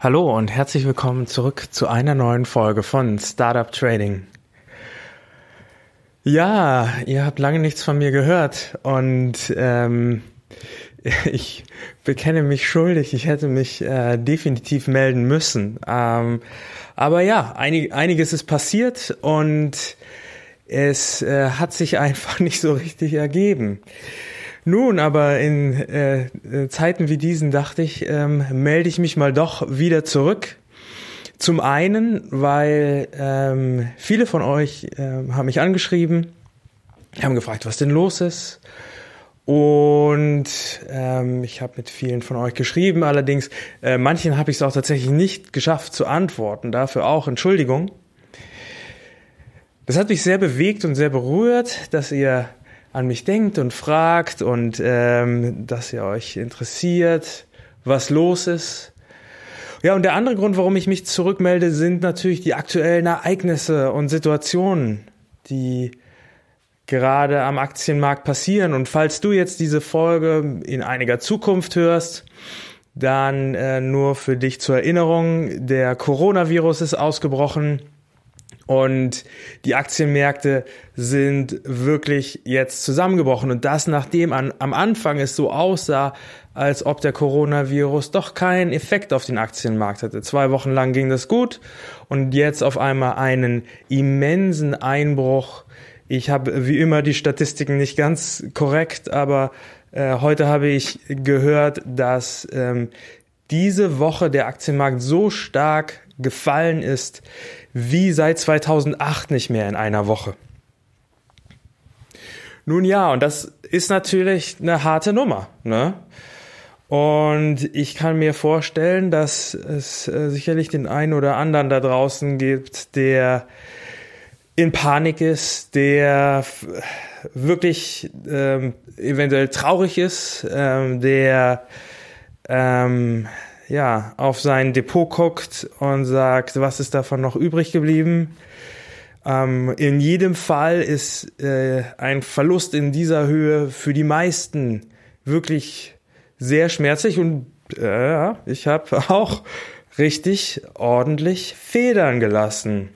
Hallo und herzlich willkommen zurück zu einer neuen Folge von Startup Trading. Ja, ihr habt lange nichts von mir gehört und ähm, ich bekenne mich schuldig. Ich hätte mich äh, definitiv melden müssen. Ähm, aber ja, einig, einiges ist passiert und es äh, hat sich einfach nicht so richtig ergeben. Nun, aber in äh, Zeiten wie diesen dachte ich, ähm, melde ich mich mal doch wieder zurück. Zum einen, weil ähm, viele von euch äh, haben mich angeschrieben, haben gefragt, was denn los ist. Und ähm, ich habe mit vielen von euch geschrieben, allerdings äh, manchen habe ich es auch tatsächlich nicht geschafft zu antworten. Dafür auch Entschuldigung. Das hat mich sehr bewegt und sehr berührt, dass ihr an mich denkt und fragt und ähm, dass ihr euch interessiert, was los ist. Ja, und der andere Grund, warum ich mich zurückmelde, sind natürlich die aktuellen Ereignisse und Situationen, die gerade am Aktienmarkt passieren. Und falls du jetzt diese Folge in einiger Zukunft hörst, dann äh, nur für dich zur Erinnerung, der Coronavirus ist ausgebrochen und die Aktienmärkte sind wirklich jetzt zusammengebrochen. Und das nachdem an, am Anfang es so aussah, als ob der Coronavirus doch keinen Effekt auf den Aktienmarkt hatte. Zwei Wochen lang ging das gut und jetzt auf einmal einen immensen Einbruch. Ich habe wie immer die Statistiken nicht ganz korrekt, aber äh, heute habe ich gehört, dass ähm, diese Woche der Aktienmarkt so stark gefallen ist, wie seit 2008 nicht mehr in einer Woche. Nun ja, und das ist natürlich eine harte Nummer. Ne? Und ich kann mir vorstellen, dass es äh, sicherlich den einen oder anderen da draußen gibt, der in Panik ist, der wirklich ähm, eventuell traurig ist, ähm, der ähm, ja, auf sein Depot guckt und sagt, was ist davon noch übrig geblieben. Ähm, in jedem Fall ist äh, ein Verlust in dieser Höhe für die meisten wirklich sehr schmerzlich und äh, ich habe auch richtig ordentlich Federn gelassen.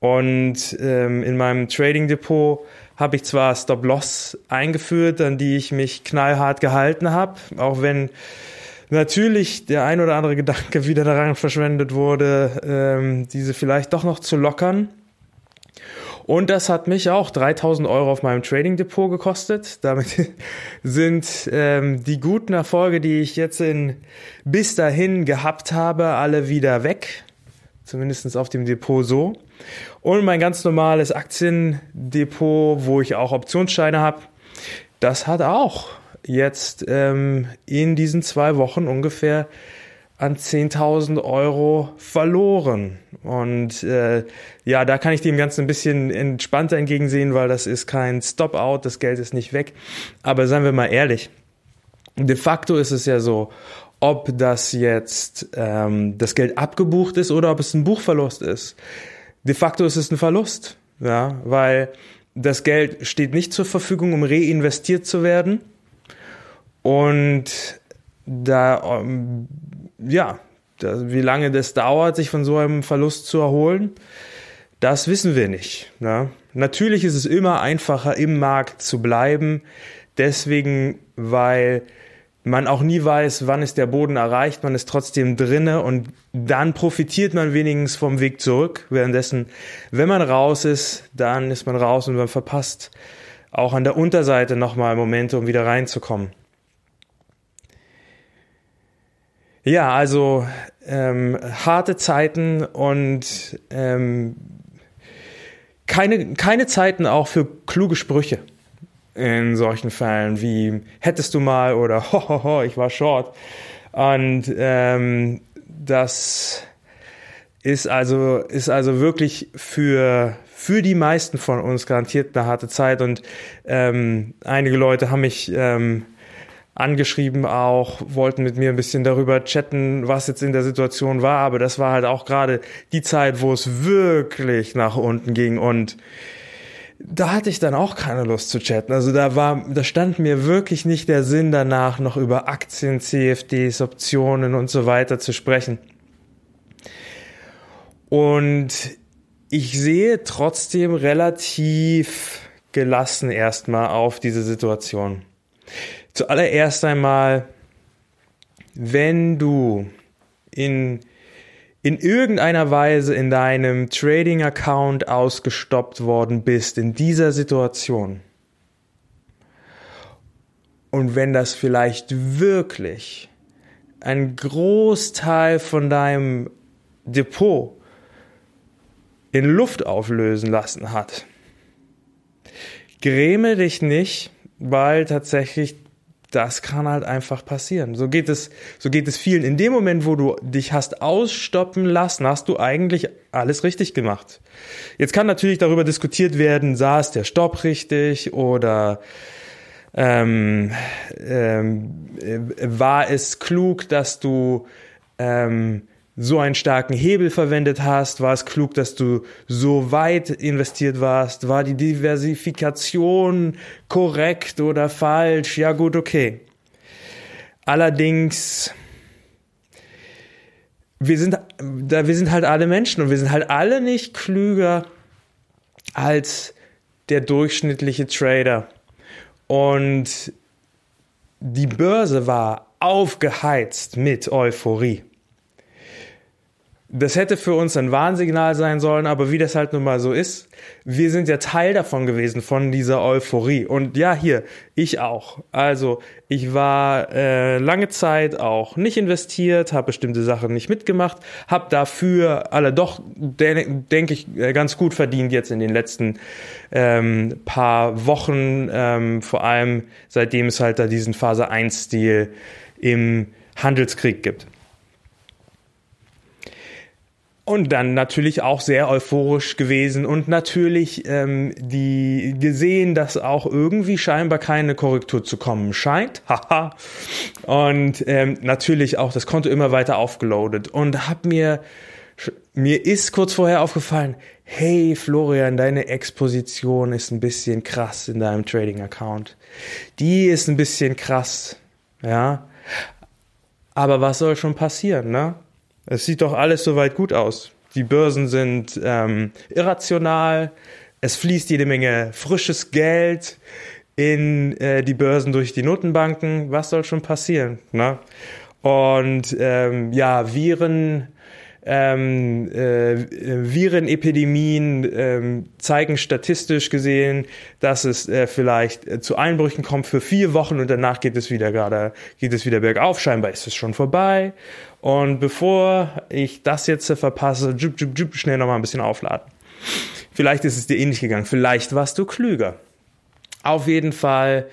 Und ähm, in meinem Trading Depot habe ich zwar Stop Loss eingeführt, an die ich mich knallhart gehalten habe, auch wenn natürlich der ein oder andere Gedanke wieder daran verschwendet wurde, ähm, diese vielleicht doch noch zu lockern. Und das hat mich auch 3000 Euro auf meinem Trading Depot gekostet. Damit sind ähm, die guten Erfolge, die ich jetzt in, bis dahin gehabt habe, alle wieder weg. Zumindest auf dem Depot so. Und mein ganz normales Aktiendepot, wo ich auch Optionsscheine habe, das hat auch jetzt ähm, in diesen zwei Wochen ungefähr an 10.000 Euro verloren. Und äh, ja, da kann ich dem Ganzen ein bisschen entspannter entgegensehen, weil das ist kein Stop-out, das Geld ist nicht weg. Aber seien wir mal ehrlich, de facto ist es ja so, ob das jetzt ähm, das Geld abgebucht ist oder ob es ein Buchverlust ist. De facto ist es ein Verlust, ja, weil das Geld steht nicht zur Verfügung, um reinvestiert zu werden und da, ähm, ja, wie lange das dauert, sich von so einem Verlust zu erholen, das wissen wir nicht. Ne? Natürlich ist es immer einfacher, im Markt zu bleiben. Deswegen, weil man auch nie weiß, wann ist der Boden erreicht, man ist trotzdem drinne und dann profitiert man wenigstens vom Weg zurück. Währenddessen, wenn man raus ist, dann ist man raus und man verpasst auch an der Unterseite nochmal Momente, um wieder reinzukommen. Ja, also ähm, harte Zeiten und ähm, keine, keine Zeiten auch für kluge Sprüche in solchen Fällen wie hättest du mal oder hohoho, ich war short. Und ähm, das ist also, ist also wirklich für, für die meisten von uns garantiert eine harte Zeit. Und ähm, einige Leute haben mich ähm, angeschrieben auch, wollten mit mir ein bisschen darüber chatten, was jetzt in der Situation war, aber das war halt auch gerade die Zeit, wo es wirklich nach unten ging und da hatte ich dann auch keine Lust zu chatten. Also da war, da stand mir wirklich nicht der Sinn danach, noch über Aktien, CFDs, Optionen und so weiter zu sprechen. Und ich sehe trotzdem relativ gelassen erstmal auf diese Situation. Zuallererst einmal, wenn du in, in irgendeiner Weise in deinem Trading-Account ausgestoppt worden bist, in dieser Situation, und wenn das vielleicht wirklich ein Großteil von deinem Depot in Luft auflösen lassen hat, gräme dich nicht, weil tatsächlich das kann halt einfach passieren. So geht es, so geht es vielen. In dem Moment, wo du dich hast ausstoppen lassen, hast du eigentlich alles richtig gemacht. Jetzt kann natürlich darüber diskutiert werden, saß der Stopp richtig oder ähm, ähm, war es klug, dass du ähm, so einen starken Hebel verwendet hast? War es klug, dass du so weit investiert warst? War die Diversifikation korrekt oder falsch? Ja gut, okay. Allerdings, wir sind, wir sind halt alle Menschen und wir sind halt alle nicht klüger als der durchschnittliche Trader. Und die Börse war aufgeheizt mit Euphorie. Das hätte für uns ein Warnsignal sein sollen, aber wie das halt nun mal so ist, wir sind ja Teil davon gewesen, von dieser Euphorie. Und ja, hier, ich auch. Also ich war äh, lange Zeit auch nicht investiert, habe bestimmte Sachen nicht mitgemacht, habe dafür alle doch, de denke ich, äh, ganz gut verdient jetzt in den letzten ähm, paar Wochen, ähm, vor allem seitdem es halt da diesen Phase 1-Stil im Handelskrieg gibt. Und dann natürlich auch sehr euphorisch gewesen und natürlich ähm, die gesehen, dass auch irgendwie scheinbar keine Korrektur zu kommen scheint. Haha. und ähm, natürlich auch das Konto immer weiter aufgeloadet und hab mir mir ist kurz vorher aufgefallen, hey Florian, deine Exposition ist ein bisschen krass in deinem Trading Account. Die ist ein bisschen krass, ja. Aber was soll schon passieren, ne? Es sieht doch alles soweit gut aus. Die Börsen sind ähm, irrational. Es fließt jede Menge frisches Geld in äh, die Börsen durch die Notenbanken. Was soll schon passieren? Ne? Und ähm, ja, Viren, ähm, äh, Virenepidemien ähm, zeigen statistisch gesehen, dass es äh, vielleicht äh, zu Einbrüchen kommt für vier Wochen und danach geht es wieder gerade, geht es wieder bergauf. Scheinbar ist es schon vorbei. Und bevor ich das jetzt verpasse, jup, jup, jup, schnell nochmal ein bisschen aufladen. Vielleicht ist es dir ähnlich gegangen. Vielleicht warst du klüger. Auf jeden Fall,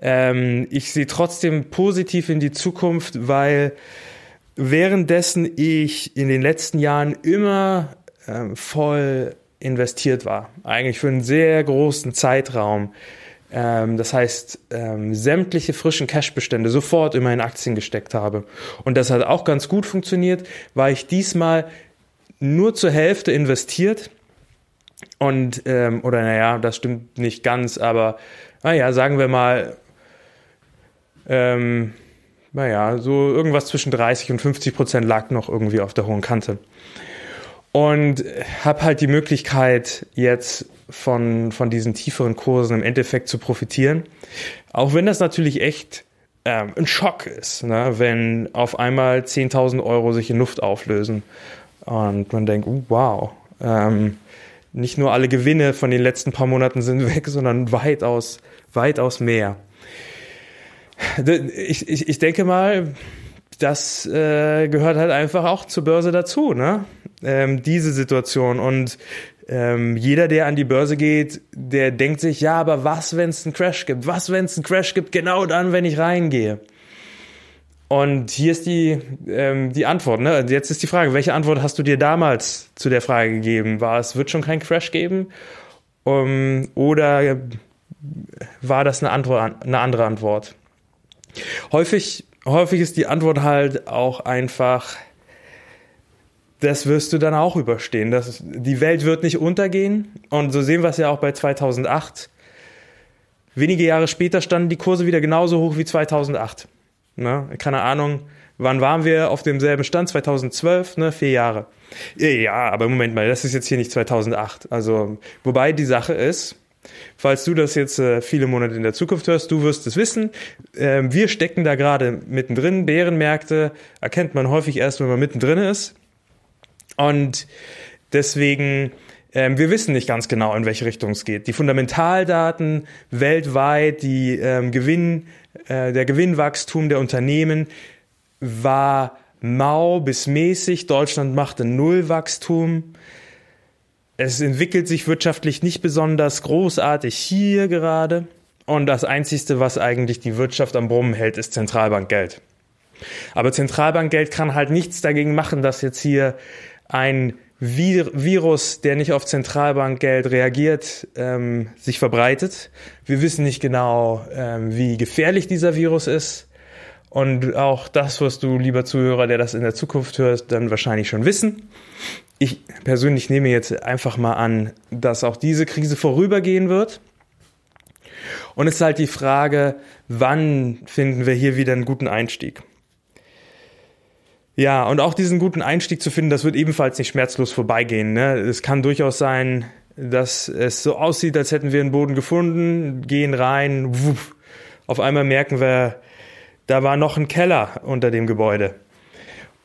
ähm, ich sehe trotzdem positiv in die Zukunft, weil währenddessen ich in den letzten Jahren immer ähm, voll investiert war, eigentlich für einen sehr großen Zeitraum, ähm, das heißt, ähm, sämtliche frischen Cash-Bestände sofort immer in Aktien gesteckt habe. Und das hat auch ganz gut funktioniert, war ich diesmal nur zur Hälfte investiert. Und, ähm, oder naja, das stimmt nicht ganz, aber naja, sagen wir mal, ähm, naja, so irgendwas zwischen 30 und 50 Prozent lag noch irgendwie auf der hohen Kante. Und habe halt die Möglichkeit, jetzt von, von diesen tieferen Kursen im Endeffekt zu profitieren. Auch wenn das natürlich echt ähm, ein Schock ist, ne? wenn auf einmal 10.000 Euro sich in Luft auflösen und man denkt, uh, wow, ähm, nicht nur alle Gewinne von den letzten paar Monaten sind weg, sondern weitaus, weitaus mehr. Ich, ich, ich denke mal, das äh, gehört halt einfach auch zur Börse dazu, ne? Ähm, diese Situation. Und ähm, jeder, der an die Börse geht, der denkt sich, ja, aber was, wenn es einen Crash gibt? Was, wenn es einen Crash gibt? Genau dann, wenn ich reingehe. Und hier ist die, ähm, die Antwort. Ne? Jetzt ist die Frage, welche Antwort hast du dir damals zu der Frage gegeben? War es, wird schon kein Crash geben? Um, oder war das eine, Antwort, eine andere Antwort? Häufig, häufig ist die Antwort halt auch einfach, das wirst du dann auch überstehen. Das, die Welt wird nicht untergehen. Und so sehen wir es ja auch bei 2008. Wenige Jahre später standen die Kurse wieder genauso hoch wie 2008. Ne? Keine Ahnung, Wann waren wir auf demselben Stand? 2012, ne? Vier Jahre. Ja, aber Moment mal, das ist jetzt hier nicht 2008. Also, wobei die Sache ist, Falls du das jetzt äh, viele Monate in der Zukunft hörst, du wirst es wissen. Ähm, wir stecken da gerade mittendrin. Bärenmärkte erkennt man häufig erst, wenn man mittendrin ist. Und deswegen, ähm, wir wissen nicht ganz genau, in welche Richtung es geht. Die Fundamentaldaten weltweit, die ähm, Gewinn, äh, der Gewinnwachstum der Unternehmen war mau bis mäßig. Deutschland machte Nullwachstum. Es entwickelt sich wirtschaftlich nicht besonders großartig hier gerade. Und das Einzige, was eigentlich die Wirtschaft am Brummen hält, ist Zentralbankgeld. Aber Zentralbankgeld kann halt nichts dagegen machen, dass jetzt hier ein Virus, der nicht auf Zentralbankgeld reagiert, ähm, sich verbreitet. Wir wissen nicht genau, ähm, wie gefährlich dieser Virus ist. Und auch das wirst du, lieber Zuhörer, der das in der Zukunft hört, dann wahrscheinlich schon wissen. Ich persönlich nehme jetzt einfach mal an, dass auch diese Krise vorübergehen wird. Und es ist halt die Frage, wann finden wir hier wieder einen guten Einstieg? Ja, und auch diesen guten Einstieg zu finden, das wird ebenfalls nicht schmerzlos vorbeigehen. Ne? Es kann durchaus sein, dass es so aussieht, als hätten wir einen Boden gefunden, gehen rein, wuff, auf einmal merken wir, da war noch ein Keller unter dem Gebäude.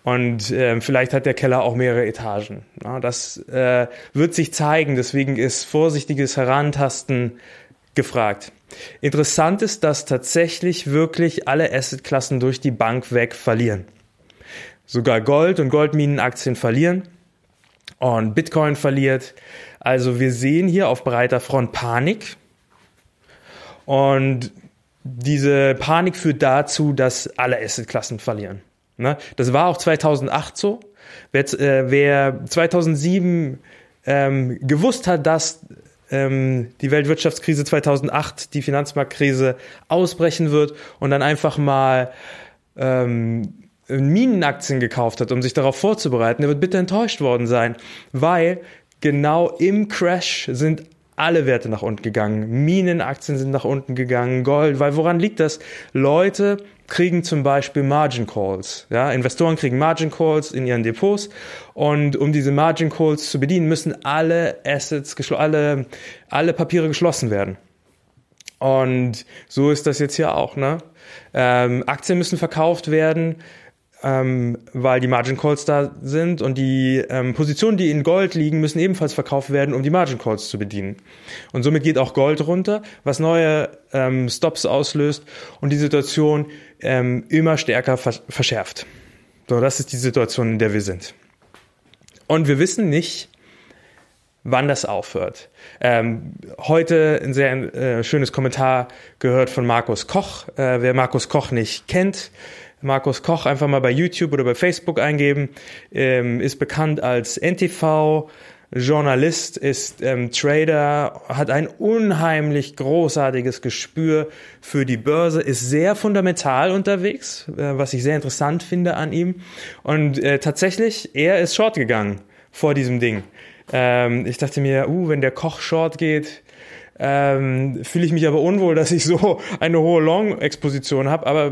Und äh, vielleicht hat der Keller auch mehrere Etagen. Ja, das äh, wird sich zeigen, deswegen ist vorsichtiges Herantasten gefragt. Interessant ist, dass tatsächlich wirklich alle Assetklassen durch die Bank weg verlieren. Sogar Gold und Goldminenaktien verlieren und Bitcoin verliert. Also wir sehen hier auf breiter Front Panik. Und diese Panik führt dazu, dass alle Assetklassen verlieren. Ne? Das war auch 2008 so. Wer, äh, wer 2007 ähm, gewusst hat, dass ähm, die Weltwirtschaftskrise 2008, die Finanzmarktkrise ausbrechen wird und dann einfach mal ähm, Minenaktien gekauft hat, um sich darauf vorzubereiten, der wird bitte enttäuscht worden sein, weil genau im Crash sind alle Werte nach unten gegangen. Minenaktien sind nach unten gegangen, Gold, weil woran liegt das? Leute kriegen zum Beispiel Margin Calls. Ja, Investoren kriegen Margin Calls in ihren Depots und um diese Margin Calls zu bedienen, müssen alle Assets, alle, alle Papiere geschlossen werden. Und so ist das jetzt hier auch. Ne? Ähm, Aktien müssen verkauft werden ähm, weil die Margin Calls da sind und die ähm, Positionen, die in Gold liegen, müssen ebenfalls verkauft werden, um die Margin Calls zu bedienen. Und somit geht auch Gold runter, was neue ähm, Stops auslöst und die Situation ähm, immer stärker vers verschärft. So, das ist die Situation, in der wir sind. Und wir wissen nicht, wann das aufhört. Ähm, heute ein sehr äh, schönes Kommentar gehört von Markus Koch. Äh, wer Markus Koch nicht kennt, Markus Koch einfach mal bei YouTube oder bei Facebook eingeben, ähm, ist bekannt als NTV, Journalist, ist ähm, Trader, hat ein unheimlich großartiges Gespür für die Börse, ist sehr fundamental unterwegs, äh, was ich sehr interessant finde an ihm. Und äh, tatsächlich, er ist short gegangen vor diesem Ding. Ähm, ich dachte mir, uh, wenn der Koch short geht, ähm, fühle ich mich aber unwohl, dass ich so eine hohe Long-Exposition habe. Aber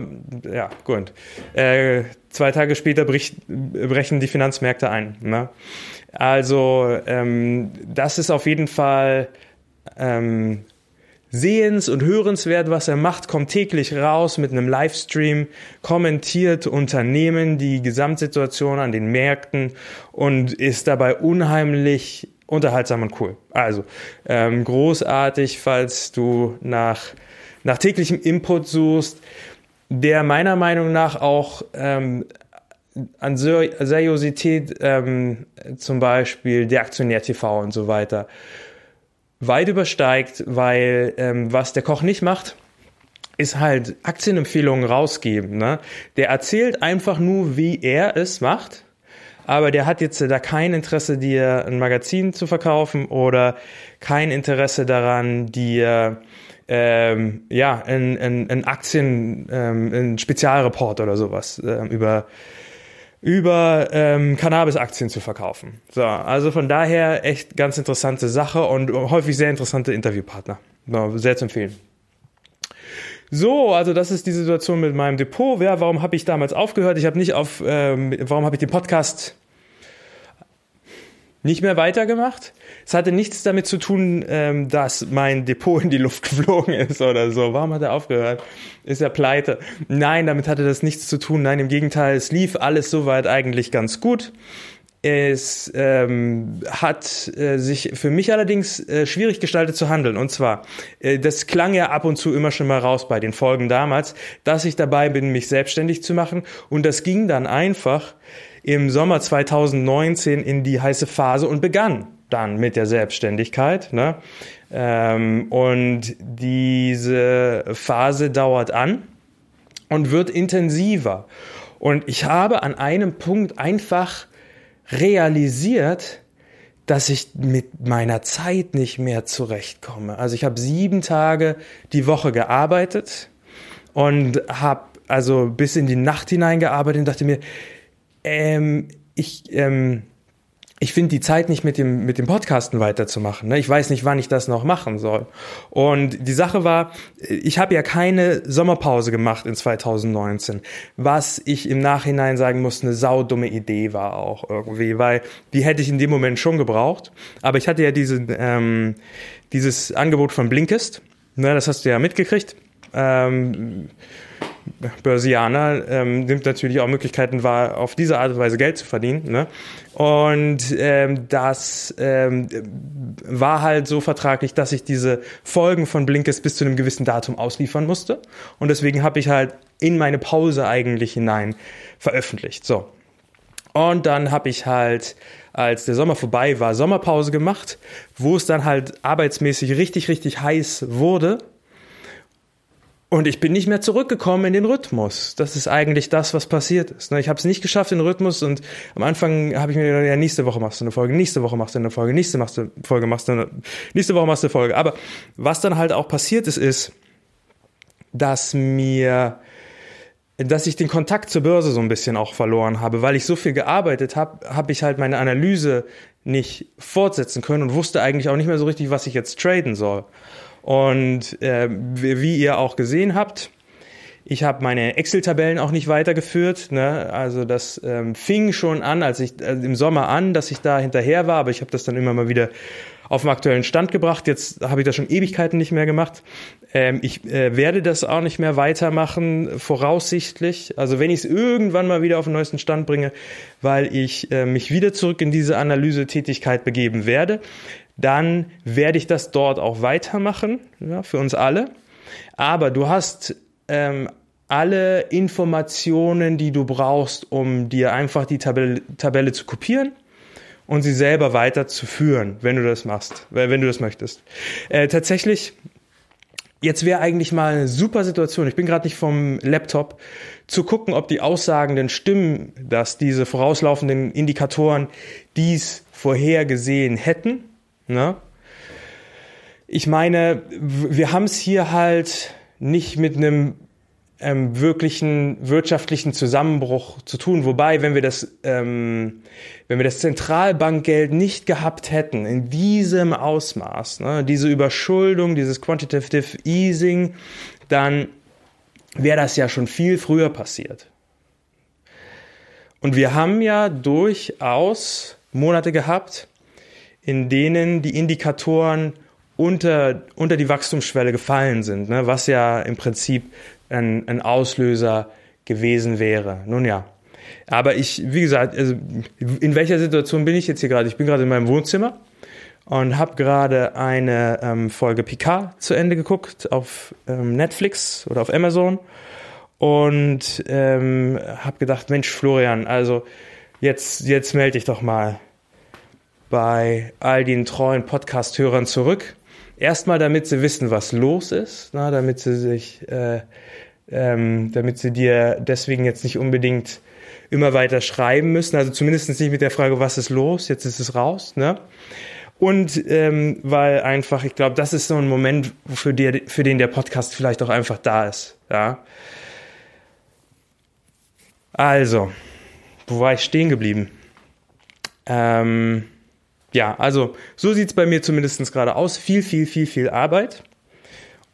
ja, gut. Äh, zwei Tage später bricht, brechen die Finanzmärkte ein. Ne? Also ähm, das ist auf jeden Fall ähm, sehens- und hörenswert, was er macht, kommt täglich raus mit einem Livestream, kommentiert Unternehmen, die Gesamtsituation an den Märkten und ist dabei unheimlich unterhaltsam und cool. Also ähm, großartig, falls du nach, nach täglichem Input suchst, der meiner Meinung nach auch ähm, an Seriosität, ähm, zum Beispiel der Aktionär TV und so weiter, weit übersteigt, weil ähm, was der Koch nicht macht, ist halt Aktienempfehlungen rausgeben. Ne? Der erzählt einfach nur, wie er es macht aber der hat jetzt da kein Interesse, dir ein Magazin zu verkaufen oder kein Interesse daran, dir ähm, ja, ein, ein, ein Aktien, ähm, ein Spezialreport oder sowas ähm, über über ähm, Cannabis-Aktien zu verkaufen. So, also von daher echt ganz interessante Sache und häufig sehr interessante Interviewpartner. Sehr zu empfehlen. So, also das ist die Situation mit meinem Depot. Ja, warum habe ich damals aufgehört? Ich habe nicht auf, ähm, warum habe ich den Podcast nicht mehr weitergemacht? Es hatte nichts damit zu tun, ähm, dass mein Depot in die Luft geflogen ist oder so. Warum hat er aufgehört? Ist er pleite? Nein, damit hatte das nichts zu tun. Nein, im Gegenteil, es lief alles soweit eigentlich ganz gut. Es ähm, hat äh, sich für mich allerdings äh, schwierig gestaltet zu handeln. Und zwar, äh, das klang ja ab und zu immer schon mal raus bei den Folgen damals, dass ich dabei bin, mich selbstständig zu machen. Und das ging dann einfach im Sommer 2019 in die heiße Phase und begann dann mit der Selbstständigkeit. Ne? Ähm, und diese Phase dauert an und wird intensiver. Und ich habe an einem Punkt einfach realisiert, dass ich mit meiner Zeit nicht mehr zurechtkomme. Also ich habe sieben Tage die Woche gearbeitet und habe also bis in die Nacht hineingearbeitet und dachte mir, ähm, ich, ähm, ich finde die Zeit nicht mit dem, mit dem Podcasten weiterzumachen. Ne? Ich weiß nicht, wann ich das noch machen soll. Und die Sache war, ich habe ja keine Sommerpause gemacht in 2019, was ich im Nachhinein sagen muss, eine saudumme Idee war auch irgendwie, weil die hätte ich in dem Moment schon gebraucht. Aber ich hatte ja diese, ähm, dieses Angebot von Blinkist, ne, das hast du ja mitgekriegt. Ähm, Börsianer ähm, nimmt natürlich auch Möglichkeiten wahr, auf diese Art und Weise Geld zu verdienen. Ne? Und ähm, das ähm, war halt so vertraglich, dass ich diese Folgen von Blinkes bis zu einem gewissen Datum ausliefern musste. Und deswegen habe ich halt in meine Pause eigentlich hinein veröffentlicht. So. Und dann habe ich halt, als der Sommer vorbei war, Sommerpause gemacht, wo es dann halt arbeitsmäßig richtig, richtig heiß wurde und ich bin nicht mehr zurückgekommen in den Rhythmus. Das ist eigentlich das, was passiert ist. Ne? Ich habe es nicht geschafft, den Rhythmus. Und am Anfang habe ich mir gedacht, ja, nächste Woche machst du eine Folge, nächste Woche machst du eine Folge, nächste machst du Folge, machst du eine, nächste Woche machst du eine Folge. Aber was dann halt auch passiert ist, ist, dass mir dass ich den Kontakt zur Börse so ein bisschen auch verloren habe, weil ich so viel gearbeitet habe, habe ich halt meine Analyse nicht fortsetzen können und wusste eigentlich auch nicht mehr so richtig, was ich jetzt traden soll. Und äh, wie ihr auch gesehen habt, ich habe meine Excel-Tabellen auch nicht weitergeführt. Ne? Also das ähm, fing schon an, als ich äh, im Sommer an, dass ich da hinterher war, aber ich habe das dann immer mal wieder auf den aktuellen Stand gebracht. Jetzt habe ich das schon Ewigkeiten nicht mehr gemacht. Ähm, ich äh, werde das auch nicht mehr weitermachen, voraussichtlich. Also wenn ich es irgendwann mal wieder auf den neuesten Stand bringe, weil ich äh, mich wieder zurück in diese Analysetätigkeit begeben werde dann werde ich das dort auch weitermachen, ja, für uns alle. Aber du hast ähm, alle Informationen, die du brauchst, um dir einfach die Tabelle, Tabelle zu kopieren und sie selber weiterzuführen, wenn du das machst, wenn du das möchtest. Äh, tatsächlich, jetzt wäre eigentlich mal eine super Situation. Ich bin gerade nicht vom Laptop zu gucken, ob die Aussagen denn stimmen, dass diese vorauslaufenden Indikatoren dies vorhergesehen hätten Ne? Ich meine, wir haben es hier halt nicht mit einem ähm, wirklichen wirtschaftlichen Zusammenbruch zu tun. Wobei, wenn wir das, ähm, wenn wir das Zentralbankgeld nicht gehabt hätten in diesem Ausmaß, ne, diese Überschuldung, dieses Quantitative Easing, dann wäre das ja schon viel früher passiert. Und wir haben ja durchaus Monate gehabt, in denen die Indikatoren unter, unter die Wachstumsschwelle gefallen sind, ne, was ja im Prinzip ein, ein Auslöser gewesen wäre. Nun ja. Aber ich, wie gesagt, also in welcher Situation bin ich jetzt hier gerade? Ich bin gerade in meinem Wohnzimmer und habe gerade eine ähm, Folge Picard zu Ende geguckt auf ähm, Netflix oder auf Amazon und ähm, habe gedacht, Mensch, Florian, also jetzt, jetzt melde dich doch mal bei all den treuen Podcast-Hörern zurück. Erstmal, damit sie wissen, was los ist, na, damit sie sich, äh, ähm, damit sie dir deswegen jetzt nicht unbedingt immer weiter schreiben müssen. Also zumindest nicht mit der Frage, was ist los? Jetzt ist es raus. Ne? Und ähm, weil einfach, ich glaube, das ist so ein Moment, für, die, für den der Podcast vielleicht auch einfach da ist. Ja. Also, wo war ich stehen geblieben? Ähm, ja, also so sieht's bei mir zumindest gerade aus. Viel, viel, viel, viel Arbeit.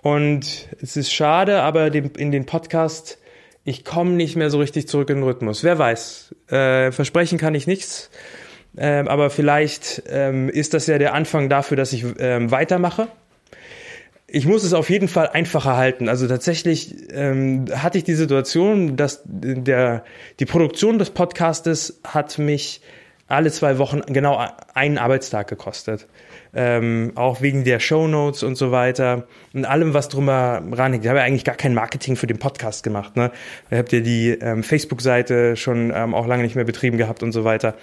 Und es ist schade, aber in den Podcast, ich komme nicht mehr so richtig zurück in den Rhythmus. Wer weiß. Äh, versprechen kann ich nichts. Ähm, aber vielleicht ähm, ist das ja der Anfang dafür, dass ich ähm, weitermache. Ich muss es auf jeden Fall einfacher halten. Also tatsächlich ähm, hatte ich die Situation, dass der, die Produktion des Podcastes hat mich alle zwei Wochen genau einen Arbeitstag gekostet. Ähm, auch wegen der Show Notes und so weiter und allem, was drüber ranhängt. Ich habe ja eigentlich gar kein Marketing für den Podcast gemacht. Ne? Ihr habt ja die ähm, Facebook-Seite schon ähm, auch lange nicht mehr betrieben gehabt und so weiter.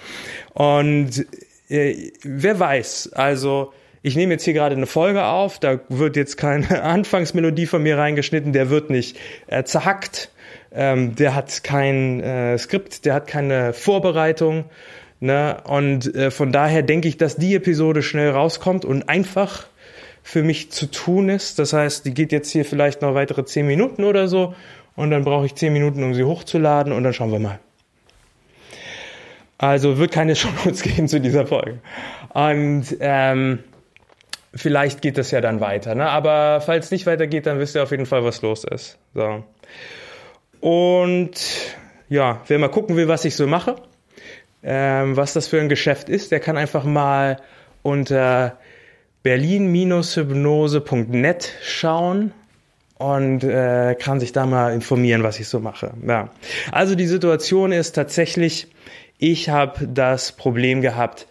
Und äh, wer weiß, also ich nehme jetzt hier gerade eine Folge auf, da wird jetzt keine Anfangsmelodie von mir reingeschnitten, der wird nicht äh, zerhackt, ähm, der hat kein äh, Skript, der hat keine Vorbereitung Ne? Und äh, von daher denke ich, dass die Episode schnell rauskommt und einfach für mich zu tun ist. Das heißt, die geht jetzt hier vielleicht noch weitere zehn Minuten oder so und dann brauche ich zehn Minuten, um sie hochzuladen und dann schauen wir mal. Also wird keine Shownotes geben zu dieser Folge. Und ähm, vielleicht geht das ja dann weiter. Ne? Aber falls nicht weitergeht, dann wisst ihr auf jeden Fall, was los ist. So. Und ja, wer mal gucken will, was ich so mache, ähm, was das für ein Geschäft ist, der kann einfach mal unter berlin-hypnose.net schauen und äh, kann sich da mal informieren, was ich so mache. Ja. Also die Situation ist tatsächlich, ich habe das Problem gehabt,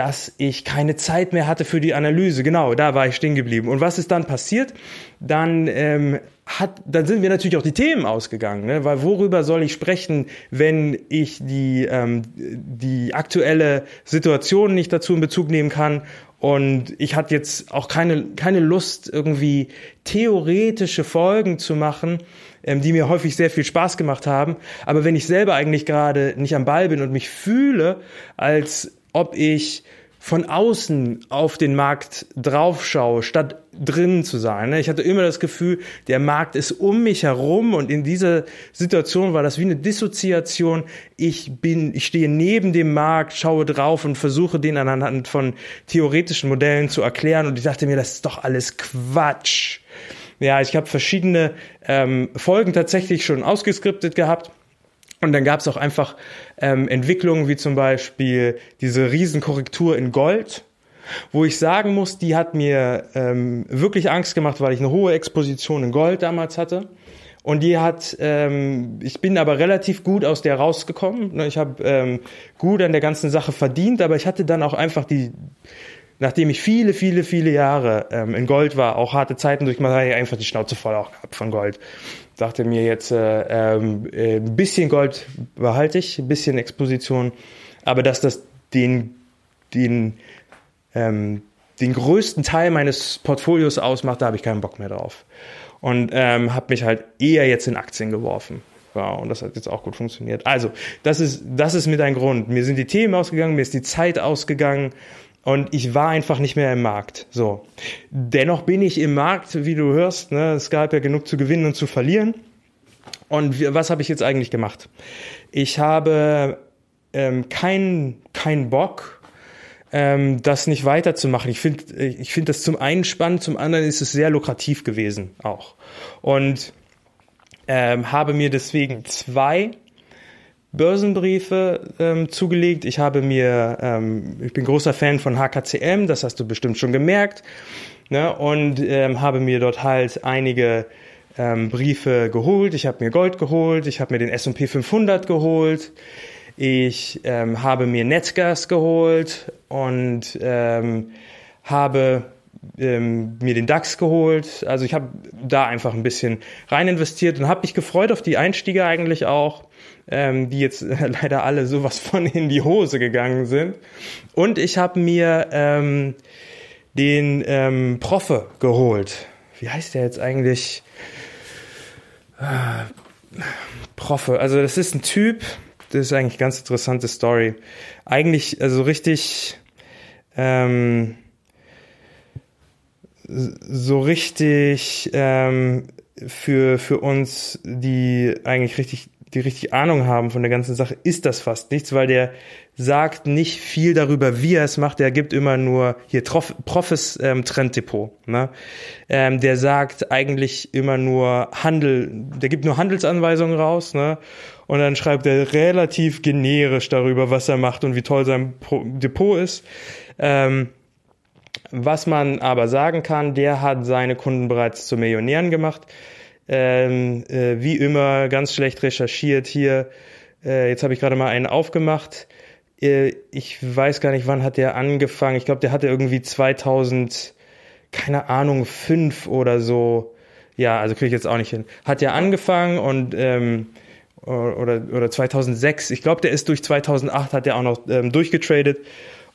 dass ich keine Zeit mehr hatte für die Analyse. Genau, da war ich stehen geblieben. Und was ist dann passiert? Dann ähm, hat, dann sind wir natürlich auch die Themen ausgegangen, ne? weil worüber soll ich sprechen, wenn ich die ähm, die aktuelle Situation nicht dazu in Bezug nehmen kann und ich hatte jetzt auch keine keine Lust irgendwie theoretische Folgen zu machen, ähm, die mir häufig sehr viel Spaß gemacht haben. Aber wenn ich selber eigentlich gerade nicht am Ball bin und mich fühle, als ob ich von außen auf den Markt draufschaue, statt drin zu sein. Ne? Ich hatte immer das Gefühl, der Markt ist um mich herum und in dieser Situation war das wie eine Dissoziation. Ich bin, ich stehe neben dem Markt, schaue drauf und versuche den anhand von theoretischen Modellen zu erklären und ich dachte mir, das ist doch alles Quatsch. Ja, ich habe verschiedene ähm, Folgen tatsächlich schon ausgeskriptet gehabt und dann gab es auch einfach ähm, Entwicklungen wie zum Beispiel diese Riesenkorrektur in Gold, wo ich sagen muss, die hat mir ähm, wirklich Angst gemacht, weil ich eine hohe Exposition in Gold damals hatte. Und die hat, ähm, ich bin aber relativ gut aus der rausgekommen. Ne, ich habe ähm, gut an der ganzen Sache verdient, aber ich hatte dann auch einfach die, nachdem ich viele, viele, viele Jahre ähm, in Gold war, auch harte Zeiten durch, mal einfach die Schnauze voll auch gehabt von Gold dachte mir jetzt, äh, äh, ein bisschen Gold behalte ich, ein bisschen Exposition, aber dass das den, den, ähm, den größten Teil meines Portfolios ausmacht, da habe ich keinen Bock mehr drauf. Und ähm, habe mich halt eher jetzt in Aktien geworfen. Ja, und das hat jetzt auch gut funktioniert. Also, das ist, das ist mit ein Grund. Mir sind die Themen ausgegangen, mir ist die Zeit ausgegangen und ich war einfach nicht mehr im Markt. So. Dennoch bin ich im Markt, wie du hörst. Ne? Es gab ja genug zu gewinnen und zu verlieren. Und was habe ich jetzt eigentlich gemacht? Ich habe ähm, keinen kein Bock, ähm, das nicht weiterzumachen. Ich finde ich finde das zum einen spannend, zum anderen ist es sehr lukrativ gewesen auch. Und ähm, habe mir deswegen zwei Börsenbriefe ähm, zugelegt. Ich habe mir, ähm, ich bin großer Fan von HKCM, das hast du bestimmt schon gemerkt, ne? und ähm, habe mir dort halt einige ähm, Briefe geholt. Ich habe mir Gold geholt, ich habe mir den S&P 500 geholt, ich ähm, habe mir Netzgas geholt und ähm, habe ähm, mir den DAX geholt. Also ich habe da einfach ein bisschen rein investiert und habe mich gefreut auf die Einstiege eigentlich auch ähm, die jetzt leider alle sowas von in die Hose gegangen sind. Und ich habe mir ähm, den ähm, Proffe geholt. Wie heißt der jetzt eigentlich? Äh, Proffe. Also das ist ein Typ, das ist eigentlich eine ganz interessante Story. Eigentlich, also richtig, ähm, so richtig ähm, für, für uns, die eigentlich richtig die richtig Ahnung haben von der ganzen Sache, ist das fast nichts, weil der sagt nicht viel darüber, wie er es macht. Der gibt immer nur hier Trof, Profes ähm, Trenddepot. Ne? Ähm, der sagt eigentlich immer nur Handel, der gibt nur Handelsanweisungen raus. Ne? Und dann schreibt er relativ generisch darüber, was er macht und wie toll sein Depot ist. Ähm, was man aber sagen kann, der hat seine Kunden bereits zu Millionären gemacht. Ähm, äh, wie immer ganz schlecht recherchiert hier. Äh, jetzt habe ich gerade mal einen aufgemacht. Äh, ich weiß gar nicht, wann hat der angefangen. Ich glaube, der hatte irgendwie 2000, keine Ahnung, fünf oder so. Ja, also kriege ich jetzt auch nicht hin. Hat der angefangen und ähm, oder oder 2006. Ich glaube, der ist durch 2008 hat der auch noch ähm, durchgetradet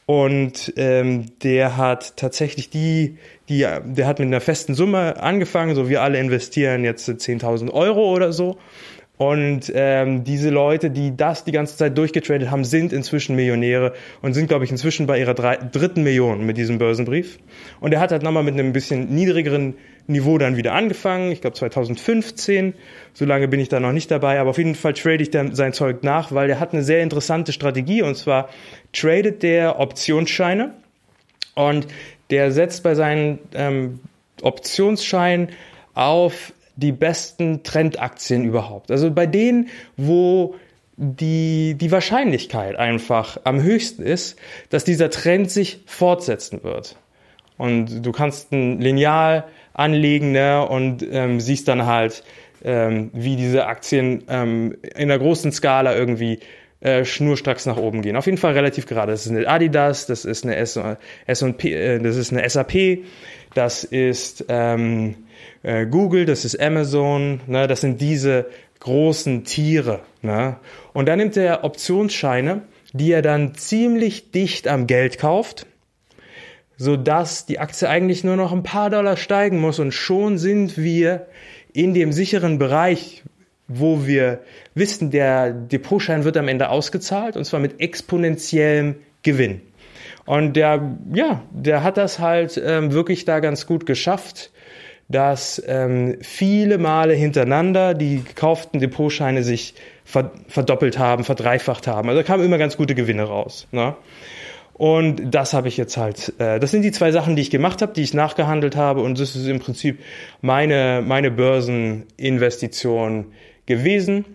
und ähm, der hat tatsächlich die, die, der hat mit einer festen Summe angefangen, so wir alle investieren jetzt 10.000 Euro oder so. Und ähm, diese Leute, die das die ganze Zeit durchgetradet haben, sind inzwischen Millionäre und sind, glaube ich, inzwischen bei ihrer drei, dritten Million mit diesem Börsenbrief. Und er hat halt nochmal mit einem bisschen niedrigeren Niveau dann wieder angefangen, ich glaube 2015. So lange bin ich da noch nicht dabei, aber auf jeden Fall trade ich dann sein Zeug nach, weil er hat eine sehr interessante Strategie und zwar tradet der Optionsscheine und der setzt bei seinen ähm, Optionsscheinen auf die besten Trendaktien überhaupt. Also bei denen, wo die, die Wahrscheinlichkeit einfach am höchsten ist, dass dieser Trend sich fortsetzen wird. Und du kannst ein Lineal anlegen ne, und ähm, siehst dann halt, ähm, wie diese Aktien ähm, in einer großen Skala irgendwie äh, schnurstracks nach oben gehen. Auf jeden Fall relativ gerade. Das ist eine Adidas, das ist eine S S&P, äh, das ist eine SAP, das ist ähm, äh, Google, das ist Amazon, ne, das sind diese großen Tiere. Ne? Und dann nimmt er Optionsscheine, die er dann ziemlich dicht am Geld kauft, so dass die Aktie eigentlich nur noch ein paar Dollar steigen muss und schon sind wir in dem sicheren Bereich, wo wir wissen, der Depotschein wird am Ende ausgezahlt und zwar mit exponentiellem Gewinn. Und der, ja, der hat das halt ähm, wirklich da ganz gut geschafft, dass ähm, viele Male hintereinander die gekauften Depotscheine sich verdoppelt haben, verdreifacht haben. Also da kamen immer ganz gute Gewinne raus. Ne? Und das habe ich jetzt halt, äh, das sind die zwei Sachen, die ich gemacht habe, die ich nachgehandelt habe und das ist im Prinzip meine, meine Börseninvestition gewesen.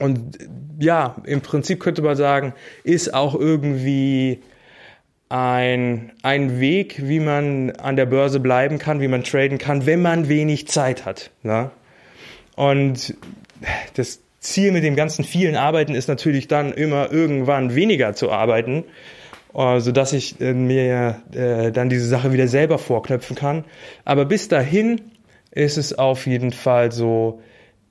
Und ja, im Prinzip könnte man sagen, ist auch irgendwie ein, ein Weg, wie man an der Börse bleiben kann, wie man traden kann, wenn man wenig Zeit hat. Ne? Und das Ziel mit dem ganzen vielen Arbeiten ist natürlich dann immer irgendwann weniger zu arbeiten, äh, so dass ich äh, mir äh, dann diese Sache wieder selber vorknöpfen kann. Aber bis dahin ist es auf jeden Fall so,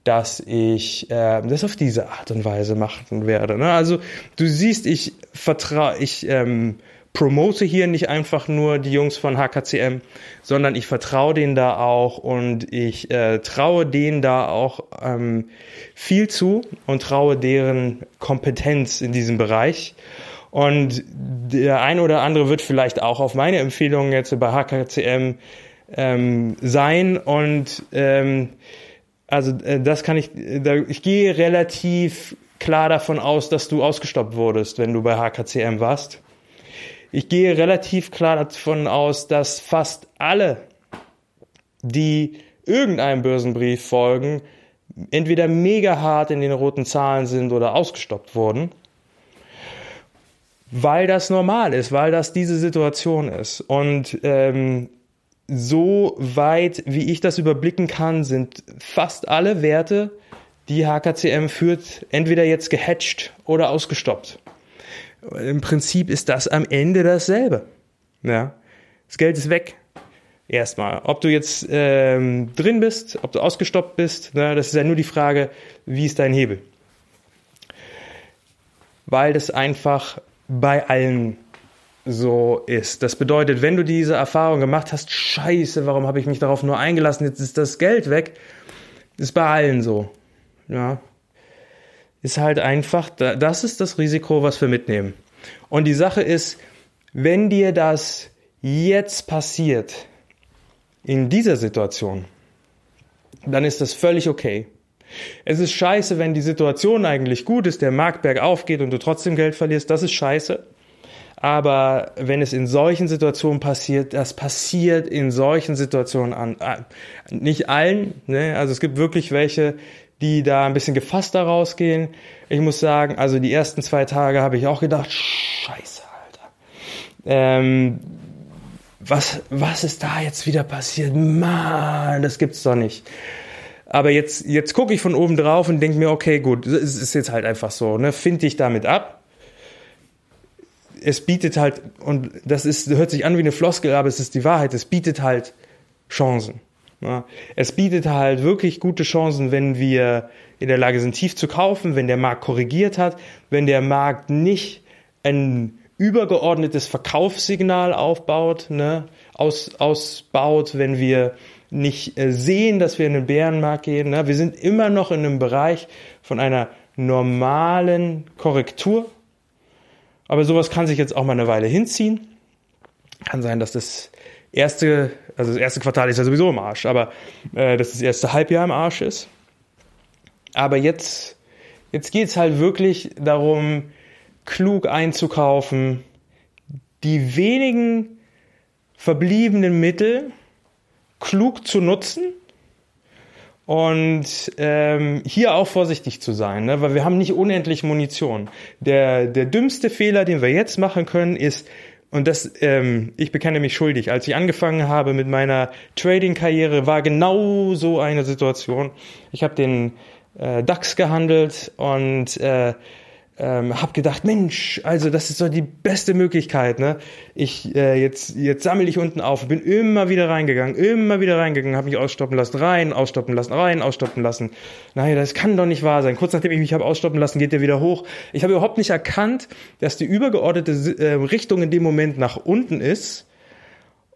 dass ich äh, das auf diese Art und Weise machen werde. Ne? Also du siehst, ich vertraue, ich ähm, promote hier nicht einfach nur die Jungs von HKCM, sondern ich vertraue denen da auch und ich äh, traue denen da auch ähm, viel zu und traue deren Kompetenz in diesem Bereich. Und der eine oder andere wird vielleicht auch auf meine Empfehlungen jetzt bei HKCM ähm, sein und ähm, also äh, das kann ich, da, ich gehe relativ klar davon aus, dass du ausgestoppt wurdest, wenn du bei HKCM warst. Ich gehe relativ klar davon aus, dass fast alle, die irgendeinem Börsenbrief folgen, entweder mega hart in den roten Zahlen sind oder ausgestoppt wurden, weil das normal ist, weil das diese Situation ist. Und ähm, so weit, wie ich das überblicken kann, sind fast alle Werte, die HKCM führt, entweder jetzt gehatcht oder ausgestoppt. Im Prinzip ist das am Ende dasselbe. Ja. Das Geld ist weg. Erstmal. Ob du jetzt ähm, drin bist, ob du ausgestoppt bist, ne, das ist ja nur die Frage, wie ist dein Hebel? Weil das einfach bei allen so ist. Das bedeutet, wenn du diese Erfahrung gemacht hast, scheiße, warum habe ich mich darauf nur eingelassen, jetzt ist das Geld weg, ist bei allen so. Ja, ist halt einfach, das ist das Risiko, was wir mitnehmen. Und die Sache ist, wenn dir das jetzt passiert, in dieser Situation, dann ist das völlig okay. Es ist scheiße, wenn die Situation eigentlich gut ist, der Markt bergauf geht und du trotzdem Geld verlierst. Das ist scheiße. Aber wenn es in solchen Situationen passiert, das passiert in solchen Situationen an, nicht allen, ne? also es gibt wirklich welche, die da ein bisschen gefasster rausgehen. Ich muss sagen, also die ersten zwei Tage habe ich auch gedacht, scheiße, Alter. Ähm, was, was ist da jetzt wieder passiert? Mann, das gibt's doch nicht. Aber jetzt, jetzt gucke ich von oben drauf und denke mir, okay, gut, es ist jetzt halt einfach so, ne? Find dich damit ab. Es bietet halt, und das ist, hört sich an wie eine Floskel, aber es ist die Wahrheit, es bietet halt Chancen. Es bietet halt wirklich gute Chancen, wenn wir in der Lage sind, tief zu kaufen, wenn der Markt korrigiert hat, wenn der Markt nicht ein übergeordnetes Verkaufssignal aufbaut, ne, aus, ausbaut, wenn wir nicht äh, sehen, dass wir in den Bärenmarkt gehen. Ne? Wir sind immer noch in einem Bereich von einer normalen Korrektur. Aber sowas kann sich jetzt auch mal eine Weile hinziehen. Kann sein, dass das erste, also das erste Quartal ist ja sowieso im Arsch, aber äh, dass das erste Halbjahr im Arsch ist. Aber jetzt, jetzt geht's halt wirklich darum, klug einzukaufen, die wenigen verbliebenen Mittel klug zu nutzen und ähm, hier auch vorsichtig zu sein, ne? weil wir haben nicht unendlich Munition. Der, der dümmste Fehler, den wir jetzt machen können, ist, und das, ähm, ich bekenne mich schuldig, als ich angefangen habe mit meiner Trading-Karriere, war genau so eine Situation. Ich habe den äh, DAX gehandelt und äh, ähm, habe gedacht, Mensch, also das ist so die beste Möglichkeit. Ne? Ich äh, jetzt jetzt sammle ich unten auf, bin immer wieder reingegangen, immer wieder reingegangen, habe mich ausstoppen lassen, rein, ausstoppen lassen, rein, ausstoppen lassen. Naja, das kann doch nicht wahr sein. Kurz nachdem ich mich habe ausstoppen lassen, geht der wieder hoch. Ich habe überhaupt nicht erkannt, dass die übergeordnete äh, Richtung in dem Moment nach unten ist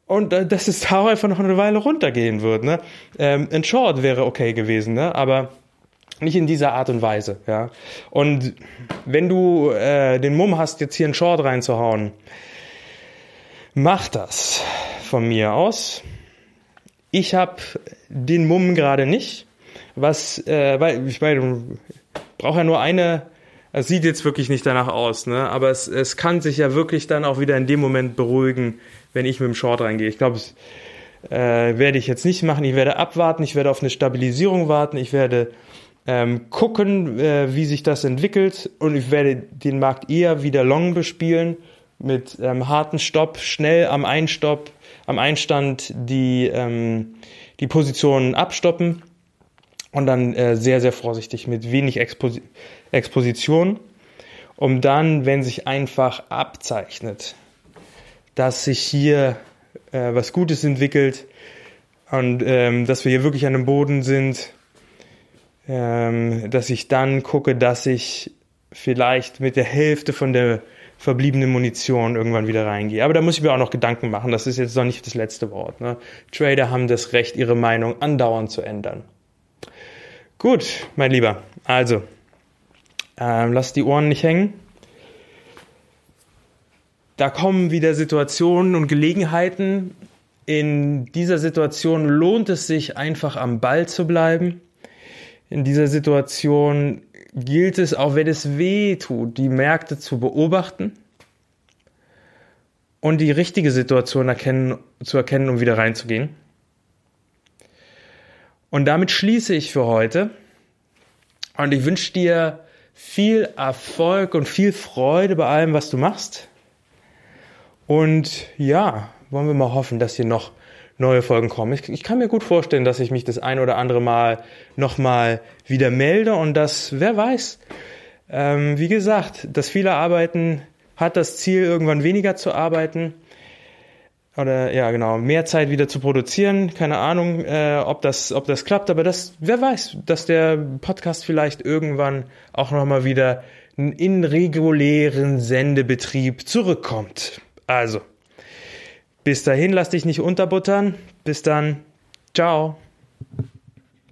und äh, dass es da einfach noch eine Weile runtergehen wird. Ne? Ähm, ein Short wäre okay gewesen, ne? aber nicht in dieser Art und Weise, ja. Und wenn du äh, den Mumm hast, jetzt hier einen Short reinzuhauen, mach das von mir aus. Ich habe den Mumm gerade nicht, was, äh, weil ich meine, brauche ja nur eine. Es sieht jetzt wirklich nicht danach aus, ne? Aber es, es kann sich ja wirklich dann auch wieder in dem Moment beruhigen, wenn ich mit dem Short reingehe. Ich glaube, äh, werde ich jetzt nicht machen. Ich werde abwarten. Ich werde auf eine Stabilisierung warten. Ich werde ähm, gucken, äh, wie sich das entwickelt. Und ich werde den Markt eher wieder long bespielen mit ähm, harten Stopp, schnell am Einstopp, am Einstand die, ähm, die Positionen abstoppen. Und dann äh, sehr, sehr vorsichtig mit wenig Expos Exposition, um dann, wenn sich einfach abzeichnet, dass sich hier äh, was Gutes entwickelt und ähm, dass wir hier wirklich an dem Boden sind, ähm, dass ich dann gucke, dass ich vielleicht mit der Hälfte von der verbliebenen Munition irgendwann wieder reingehe. Aber da muss ich mir auch noch Gedanken machen. Das ist jetzt noch nicht das letzte Wort. Ne? Trader haben das Recht, ihre Meinung andauernd zu ändern. Gut, mein Lieber. Also, ähm, lass die Ohren nicht hängen. Da kommen wieder Situationen und Gelegenheiten. In dieser Situation lohnt es sich einfach am Ball zu bleiben in dieser Situation gilt es, auch wenn es weh tut, die Märkte zu beobachten und die richtige Situation erkennen, zu erkennen, um wieder reinzugehen. Und damit schließe ich für heute. Und ich wünsche dir viel Erfolg und viel Freude bei allem, was du machst. Und ja, wollen wir mal hoffen, dass hier noch neue Folgen kommen. Ich, ich kann mir gut vorstellen, dass ich mich das ein oder andere Mal nochmal wieder melde und das, wer weiß. Ähm, wie gesagt, das viele Arbeiten hat das Ziel, irgendwann weniger zu arbeiten oder ja genau mehr Zeit wieder zu produzieren. Keine Ahnung, äh, ob das ob das klappt, aber das wer weiß, dass der Podcast vielleicht irgendwann auch noch mal wieder in regulären Sendebetrieb zurückkommt. Also bis dahin, lass dich nicht unterbuttern. Bis dann. Ciao.